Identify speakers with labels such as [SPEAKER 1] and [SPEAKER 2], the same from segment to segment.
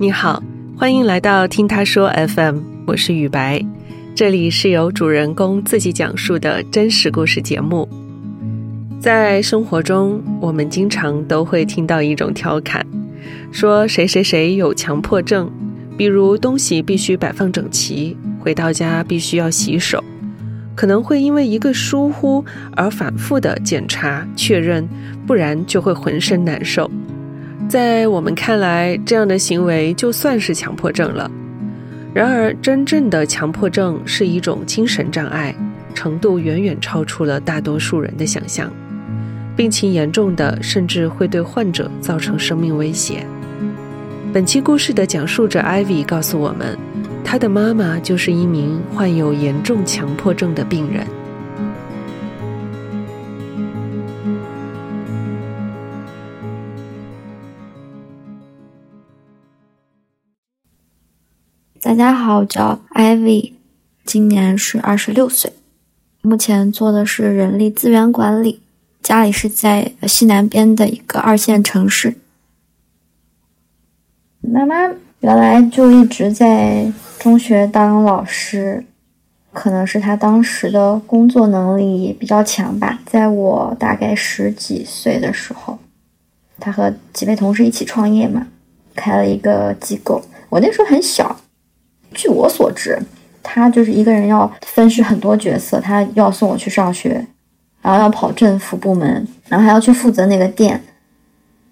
[SPEAKER 1] 你好，欢迎来到听他说 FM，我是雨白，这里是由主人公自己讲述的真实故事节目。在生活中，我们经常都会听到一种调侃，说谁谁谁有强迫症，比如东西必须摆放整齐，回到家必须要洗手，可能会因为一个疏忽而反复的检查确认，不然就会浑身难受。在我们看来，这样的行为就算是强迫症了。然而，真正的强迫症是一种精神障碍，程度远远超出了大多数人的想象，病情严重的甚至会对患者造成生命威胁。本期故事的讲述者 Ivy 告诉我们，她的妈妈就是一名患有严重强迫症的病人。
[SPEAKER 2] 大家好，我叫 Ivy，今年是二十六岁，目前做的是人力资源管理，家里是在西南边的一个二线城市。妈妈原来就一直在中学当老师，可能是她当时的工作能力比较强吧。在我大概十几岁的时候，她和几位同事一起创业嘛，开了一个机构。我那时候很小。据我所知，他就是一个人要分饰很多角色，他要送我去上学，然后要跑政府部门，然后还要去负责那个店，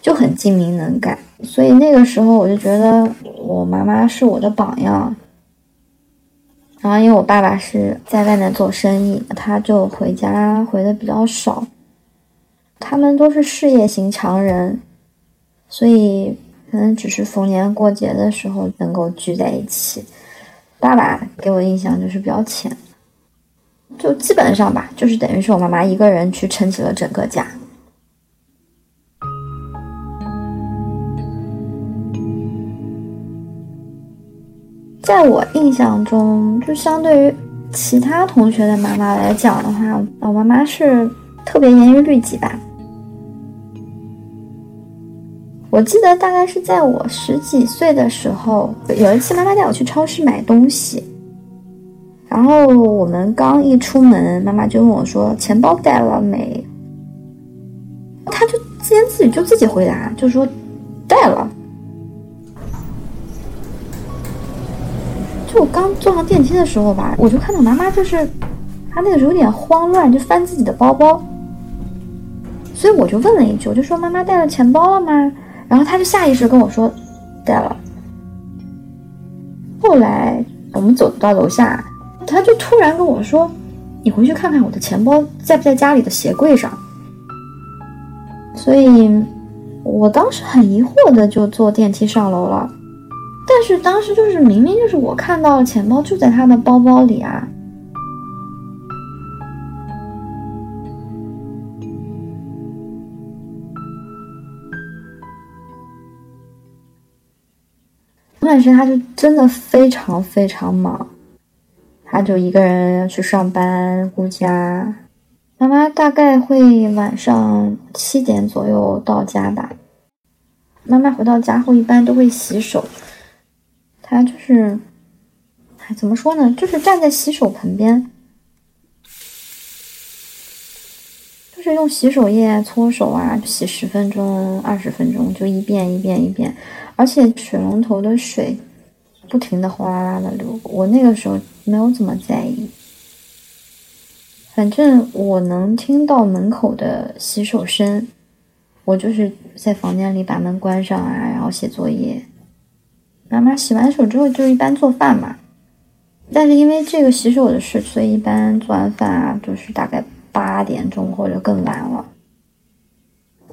[SPEAKER 2] 就很精明能干。所以那个时候我就觉得我妈妈是我的榜样。然后因为我爸爸是在外面做生意，他就回家回的比较少。他们都是事业型强人，所以可能只是逢年过节的时候能够聚在一起。爸爸给我印象就是比较浅，就基本上吧，就是等于是我妈妈一个人去撑起了整个家。在我印象中，就相对于其他同学的妈妈来讲的话，我妈妈是特别严于律己吧。我记得大概是在我十几岁的时候，有一次妈妈带我去超市买东西，然后我们刚一出门，妈妈就问我说：“钱包带了没？”他就自言自语就自己回答，就说：“带了。”就我刚坐上电梯的时候吧，我就看到妈妈就是，她那个时候有点慌乱，就翻自己的包包，所以我就问了一句，我就说：“妈妈带了钱包了吗？”然后他就下意识跟我说：“带了。”后来我们走到楼下，他就突然跟我说：“你回去看看我的钱包在不在家里的鞋柜上。”所以，我当时很疑惑的就坐电梯上楼了。但是当时就是明明就是我看到了钱包就在他的包包里啊。那段时间他就真的非常非常忙，他就一个人去上班顾家，妈妈大概会晚上七点左右到家吧。妈妈回到家后一般都会洗手，他就是，哎，怎么说呢？就是站在洗手盆边，就是用洗手液搓手啊，洗十分钟、二十分钟，就一遍一遍一遍。而且水龙头的水不停的哗啦啦的流，我那个时候没有怎么在意。反正我能听到门口的洗手声，我就是在房间里把门关上啊，然后写作业。妈妈洗完手之后就一般做饭嘛，但是因为这个洗手的事，所以一般做完饭啊，就是大概八点钟或者更晚了。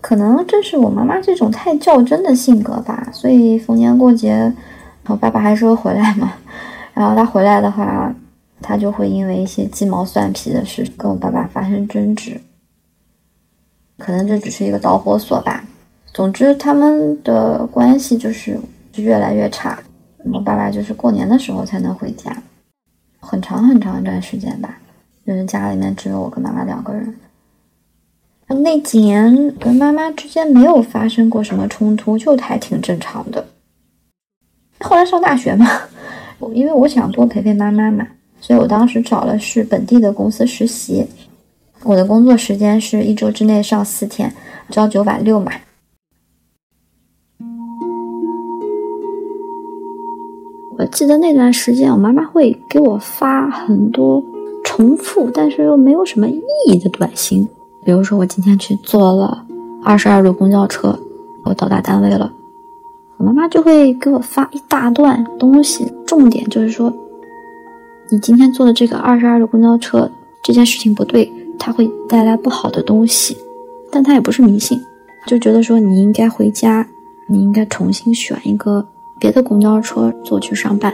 [SPEAKER 2] 可能这是我妈妈这种太较真的性格吧，所以逢年过节，我爸爸还是会回来嘛。然后他回来的话，他就会因为一些鸡毛蒜皮的事跟我爸爸发生争执。可能这只是一个导火索吧。总之，他们的关系就是越来越差。我爸爸就是过年的时候才能回家，很长很长一段时间吧，就是家里面只有我跟妈妈两个人。那几年跟妈妈之间没有发生过什么冲突，就还挺正常的。后来上大学嘛，因为我想多陪陪妈妈嘛，所以我当时找了是本地的公司实习。我的工作时间是一周之内上四天，朝九晚六嘛。我记得那段时间，我妈妈会给我发很多重复但是又没有什么意义的短信。比如说，我今天去坐了二十二路公交车，我到达单位了，我妈妈就会给我发一大段东西，重点就是说，你今天坐的这个二十二路公交车这件事情不对，它会带来不好的东西。但它也不是迷信，就觉得说你应该回家，你应该重新选一个。别的公交车坐去上班，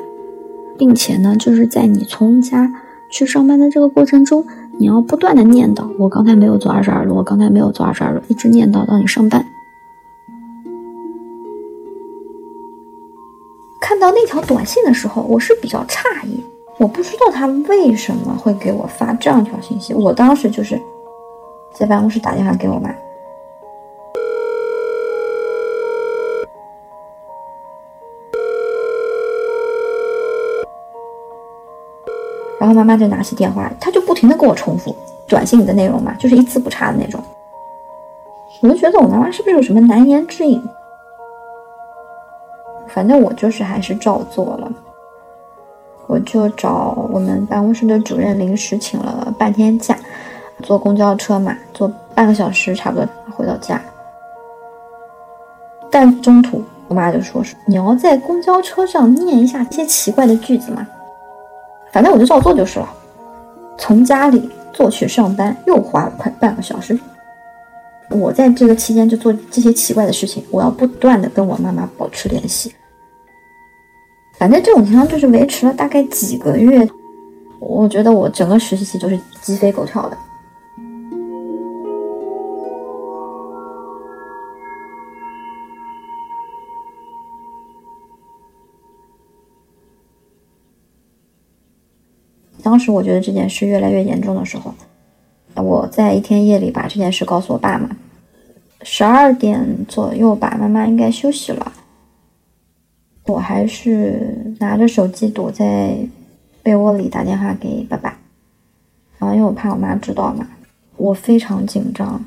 [SPEAKER 2] 并且呢，就是在你从家去上班的这个过程中，你要不断的念叨：我刚才没有走二十二路，我刚才没有走二十二路，一直念叨到你上班。看到那条短信的时候，我是比较诧异，我不知道他为什么会给我发这样一条信息。我当时就是在办公室打电话给我妈。后妈妈就拿起电话，她就不停的跟我重复短信里的内容嘛，就是一字不差的那种。我就觉得我妈妈是不是有什么难言之隐？反正我就是还是照做了，我就找我们办公室的主任临时请了半天假，坐公交车嘛，坐半个小时差不多回到家。但中途我妈就说你要在公交车上念一下这些奇怪的句子嘛。反正我就照做就是了，从家里坐去上班又花了快半个小时。我在这个期间就做这些奇怪的事情，我要不断的跟我妈妈保持联系。反正这种情况就是维持了大概几个月，我觉得我整个实习期就是鸡飞狗跳的。当时我觉得这件事越来越严重的时候，我在一天夜里把这件事告诉我爸妈。十二点左右吧，妈妈应该休息了。我还是拿着手机躲在被窝里打电话给爸爸，然后因为我怕我妈知道嘛，我非常紧张，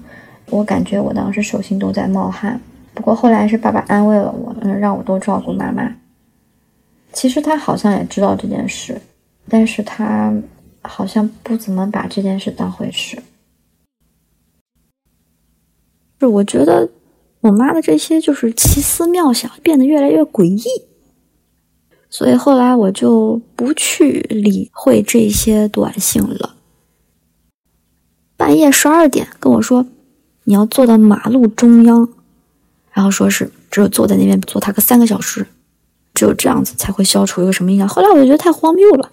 [SPEAKER 2] 我感觉我当时手心都在冒汗。不过后来是爸爸安慰了我，嗯，让我多照顾妈妈。其实他好像也知道这件事。但是他好像不怎么把这件事当回事。是我觉得我妈的这些就是奇思妙想变得越来越诡异，所以后来我就不去理会这些短信了。半夜十二点跟我说你要坐到马路中央，然后说是只有坐在那边坐他个三个小时，只有这样子才会消除一个什么印象。后来我就觉得太荒谬了。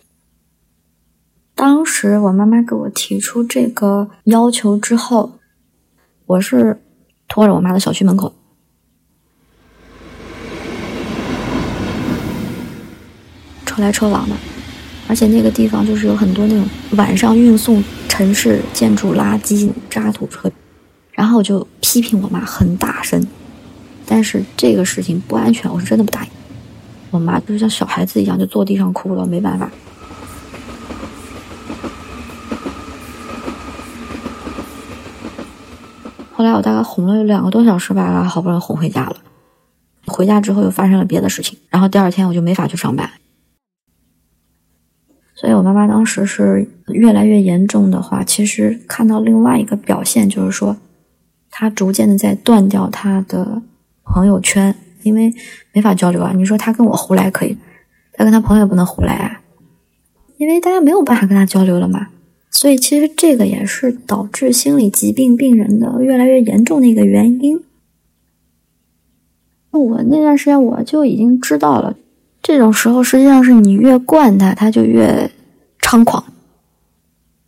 [SPEAKER 2] 当时我妈妈给我提出这个要求之后，我是拖着我妈的小区门口，车来车往的，而且那个地方就是有很多那种晚上运送城市建筑垃圾渣土车，然后我就批评我妈很大声，但是这个事情不安全，我是真的不答应。我妈就像小孩子一样，就坐地上哭了，没办法。后来我大概哄了有两个多小时吧，好不容易哄回家了。回家之后又发生了别的事情，然后第二天我就没法去上班。所以我妈妈当时是越来越严重的话，其实看到另外一个表现就是说，她逐渐的在断掉她的朋友圈，因为没法交流啊。你说她跟我胡来可以，她跟她朋友不能胡来啊，因为大家没有办法跟她交流了嘛。所以，其实这个也是导致心理疾病病人的越来越严重的一个原因。我那段时间我就已经知道了，这种时候实际上是你越惯他，他就越猖狂。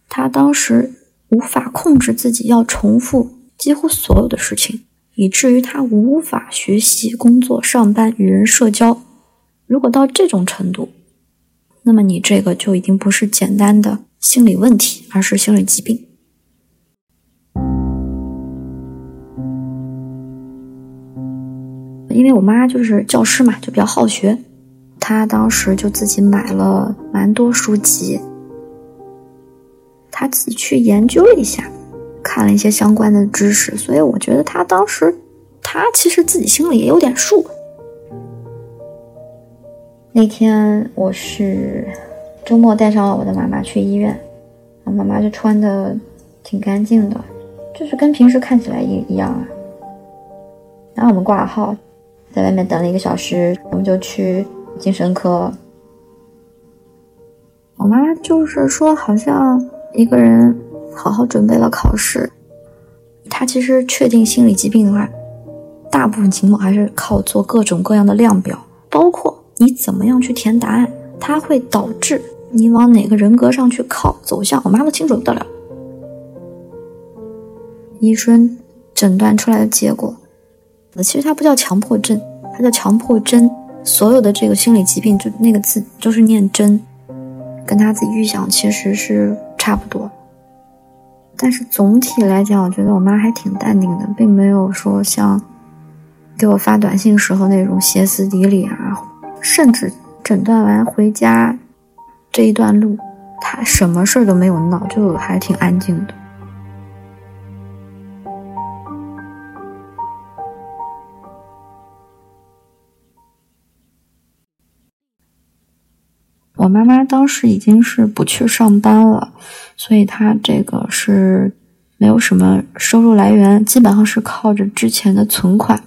[SPEAKER 2] 他当时无法控制自己，要重复几乎所有的事情，以至于他无法学习、工作、上班、与人社交。如果到这种程度，那么你这个就已经不是简单的。心理问题，而是心理疾病。因为我妈就是教师嘛，就比较好学。她当时就自己买了蛮多书籍，他自己去研究了一下，看了一些相关的知识，所以我觉得他当时他其实自己心里也有点数。那天我是周末带上了我的妈妈去医院，我妈妈就穿的挺干净的，就是跟平时看起来一一样啊。然后我们挂了号，在外面等了一个小时，我们就去精神科。我妈就是说，好像一个人好好准备了考试，他其实确定心理疾病的话，大部分情况还是靠做各种各样的量表，包括你怎么样去填答案，它会导致你往哪个人格上去靠走向。我妈都清楚不得了，医生诊断出来的结果。其实它不叫强迫症，它叫强迫症。所有的这个心理疾病，就那个字都是念真，跟他自己预想其实是差不多。但是总体来讲，我觉得我妈还挺淡定的，并没有说像给我发短信时候那种歇斯底里啊。甚至诊断完回家这一段路，他什么事儿都没有闹，就还挺安静的。我妈妈当时已经是不去上班了，所以她这个是没有什么收入来源，基本上是靠着之前的存款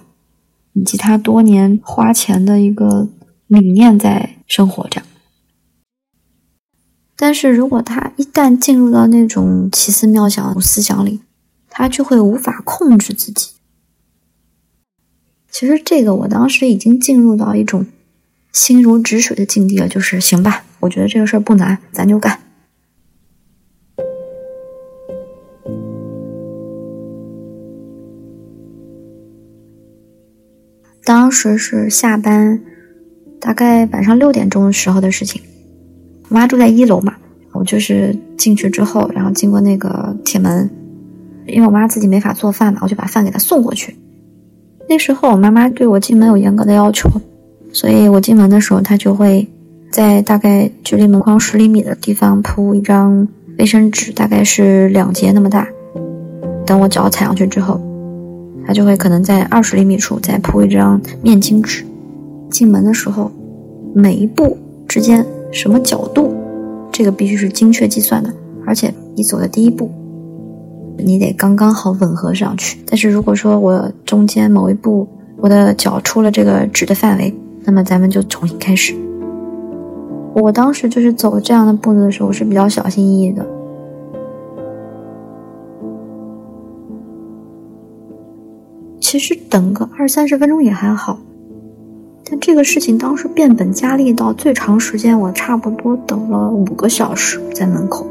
[SPEAKER 2] 以及她多年花钱的一个理念在生活着。但是如果他一旦进入到那种奇思妙想思想里，他就会无法控制自己。其实这个我当时已经进入到一种心如止水的境地了，就是行吧。我觉得这个事儿不难，咱就干。当时是下班，大概晚上六点钟的时候的事情。我妈住在一楼嘛，我就是进去之后，然后经过那个铁门，因为我妈自己没法做饭嘛，我就把饭给她送过去。那时候我妈妈对我进门有严格的要求，所以我进门的时候，她就会。在大概距离门框十厘米的地方铺一张卫生纸，大概是两节那么大。等我脚踩上去之后，他就会可能在二十厘米处再铺一张面巾纸。进门的时候，每一步之间什么角度，这个必须是精确计算的。而且你走的第一步，你得刚刚好吻合上去。但是如果说我中间某一步我的脚出了这个纸的范围，那么咱们就重新开始。我当时就是走这样的步子的时候，我是比较小心翼翼的。其实等个二三十分钟也还好，但这个事情当时变本加厉到最长时间，我差不多等了五个小时在门口，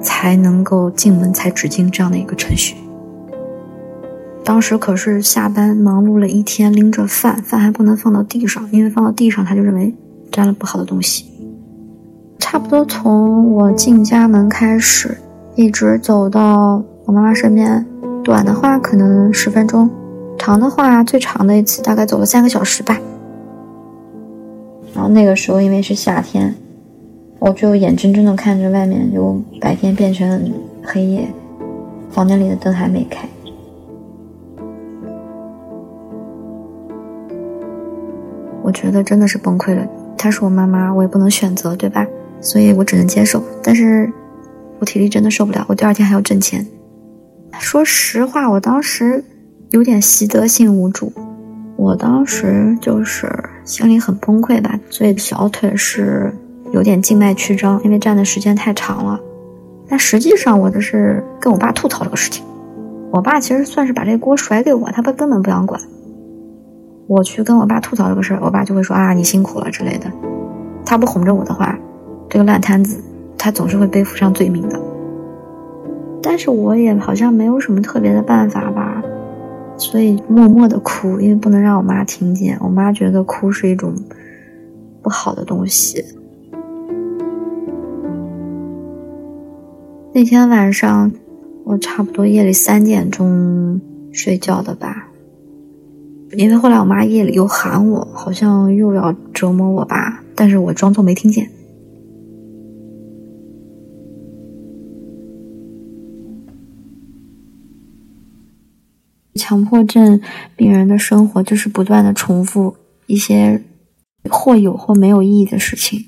[SPEAKER 2] 才能够进门才止进这样的一个程序。当时可是下班忙碌了一天，拎着饭，饭还不能放到地上，因为放到地上他就认为沾了不好的东西。差不多从我进家门开始，一直走到我妈妈身边，短的话可能十分钟，长的话最长的一次大概走了三个小时吧。然后那个时候因为是夏天，我就眼睁睁的看着外面由白天变成黑夜，房间里的灯还没开，我觉得真的是崩溃了。她是我妈妈，我也不能选择，对吧？所以我只能接受，但是我体力真的受不了，我第二天还要挣钱。说实话，我当时有点习得性无助，我当时就是心里很崩溃吧，所以小腿是有点静脉曲张，因为站的时间太长了。但实际上，我这是跟我爸吐槽这个事情，我爸其实算是把这锅甩给我，他不根本不想管。我去跟我爸吐槽这个事儿，我爸就会说啊，你辛苦了之类的，他不哄着我的话。这个烂摊子，他总是会背负上罪名的。但是我也好像没有什么特别的办法吧，所以默默的哭，因为不能让我妈听见。我妈觉得哭是一种不好的东西。那天晚上，我差不多夜里三点钟睡觉的吧，因为后来我妈夜里又喊我，好像又要折磨我吧。但是我装作没听见。强迫症病人的生活就是不断的重复一些或有或没有意义的事情，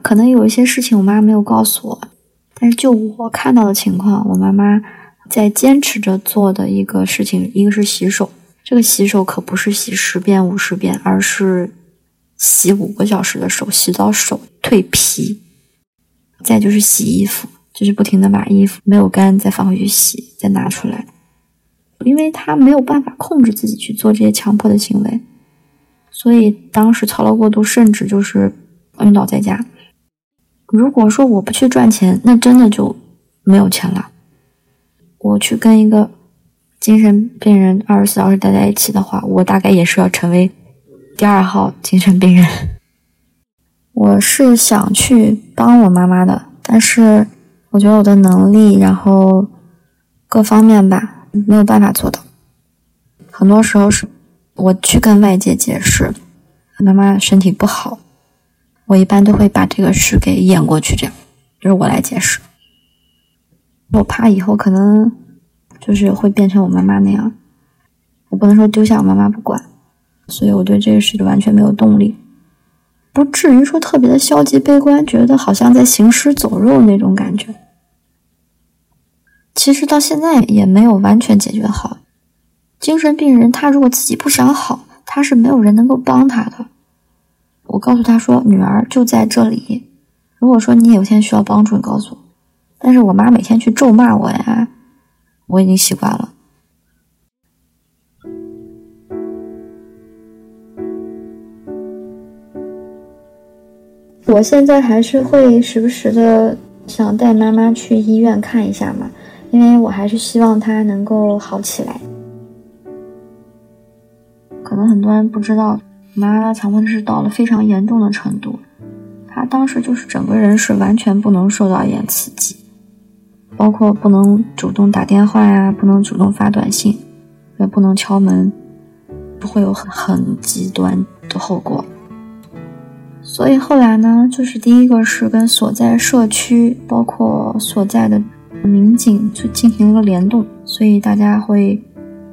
[SPEAKER 2] 可能有一些事情我妈没有告诉我，但是就我看到的情况，我妈妈在坚持着做的一个事情，一个是洗手，这个洗手可不是洗十遍五十遍，而是洗五个小时的手，洗到手蜕皮，再就是洗衣服，就是不停的把衣服没有干再放回去洗，再拿出来。因为他没有办法控制自己去做这些强迫的行为，所以当时操劳过度，甚至就是晕倒在家。如果说我不去赚钱，那真的就没有钱了。我去跟一个精神病人二十四小时待在一起的话，我大概也是要成为第二号精神病人。我是想去帮我妈妈的，但是我觉得我的能力，然后各方面吧。没有办法做到，很多时候是我去跟外界解释，妈妈身体不好，我一般都会把这个事给掩过去，这样就是我来解释。我怕以后可能就是会变成我妈妈那样，我不能说丢下我妈妈不管，所以我对这个事就完全没有动力，不至于说特别的消极悲观，觉得好像在行尸走肉那种感觉。其实到现在也没有完全解决好。精神病人他如果自己不想好，他是没有人能够帮他的。我告诉他说：“女儿就在这里。如果说你有一天需要帮助，你告诉我。”但是我妈每天去咒骂我呀，我已经习惯了。我现在还是会时不时的想带妈妈去医院看一下嘛。因为我还是希望他能够好起来。可能很多人不知道，妈妈强迫症是到了非常严重的程度。他当时就是整个人是完全不能受到一点刺激，包括不能主动打电话呀，不能主动发短信，也不能敲门，不会有很很极端的后果。所以后来呢，就是第一个是跟所在社区，包括所在的。民警去进行一个联动，所以大家会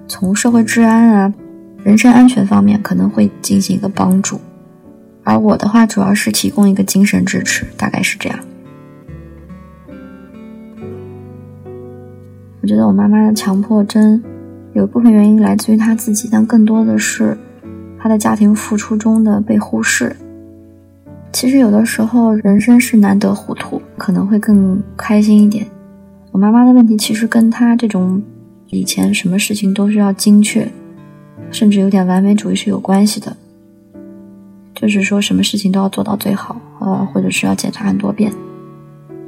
[SPEAKER 2] 从社会治安啊、人身安全方面可能会进行一个帮助，而我的话主要是提供一个精神支持，大概是这样。我觉得我妈妈的强迫症有一部分原因来自于她自己，但更多的是她的家庭付出中的被忽视。其实有的时候人生是难得糊涂，可能会更开心一点。我妈妈的问题其实跟她这种以前什么事情都是要精确，甚至有点完美主义是有关系的。就是说什么事情都要做到最好，呃，或者是要检查很多遍。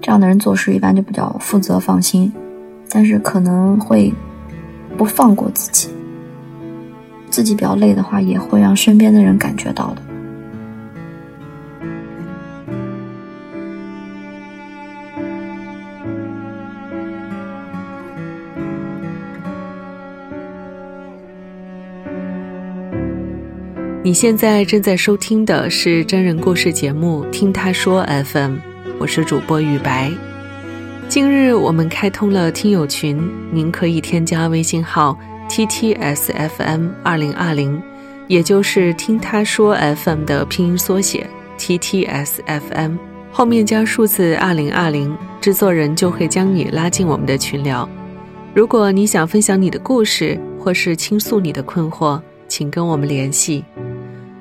[SPEAKER 2] 这样的人做事一般就比较负责、放心，但是可能会不放过自己。自己比较累的话，也会让身边的人感觉到的。
[SPEAKER 1] 你现在正在收听的是真人故事节目《听他说 FM》，我是主播雨白。近日我们开通了听友群，您可以添加微信号 ttsfm 二零二零，也就是听他说 FM 的拼音缩写 ttsfm，后面加数字二零二零，制作人就会将你拉进我们的群聊。如果你想分享你的故事，或是倾诉你的困惑，请跟我们联系。